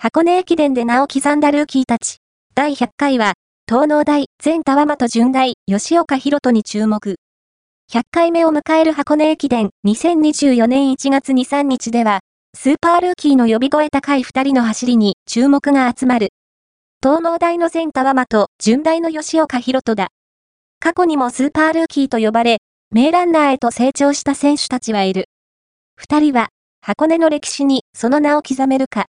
箱根駅伝で名を刻んだルーキーたち。第100回は、東農大、前田和と順大、吉岡博人に注目。100回目を迎える箱根駅伝2024年1月2、3日では、スーパールーキーの呼び声高い2人の走りに注目が集まる。東農大の前田和と、順大の吉岡博人だ。過去にもスーパールーキーと呼ばれ、名ランナーへと成長した選手たちはいる。二人は、箱根の歴史にその名を刻めるか。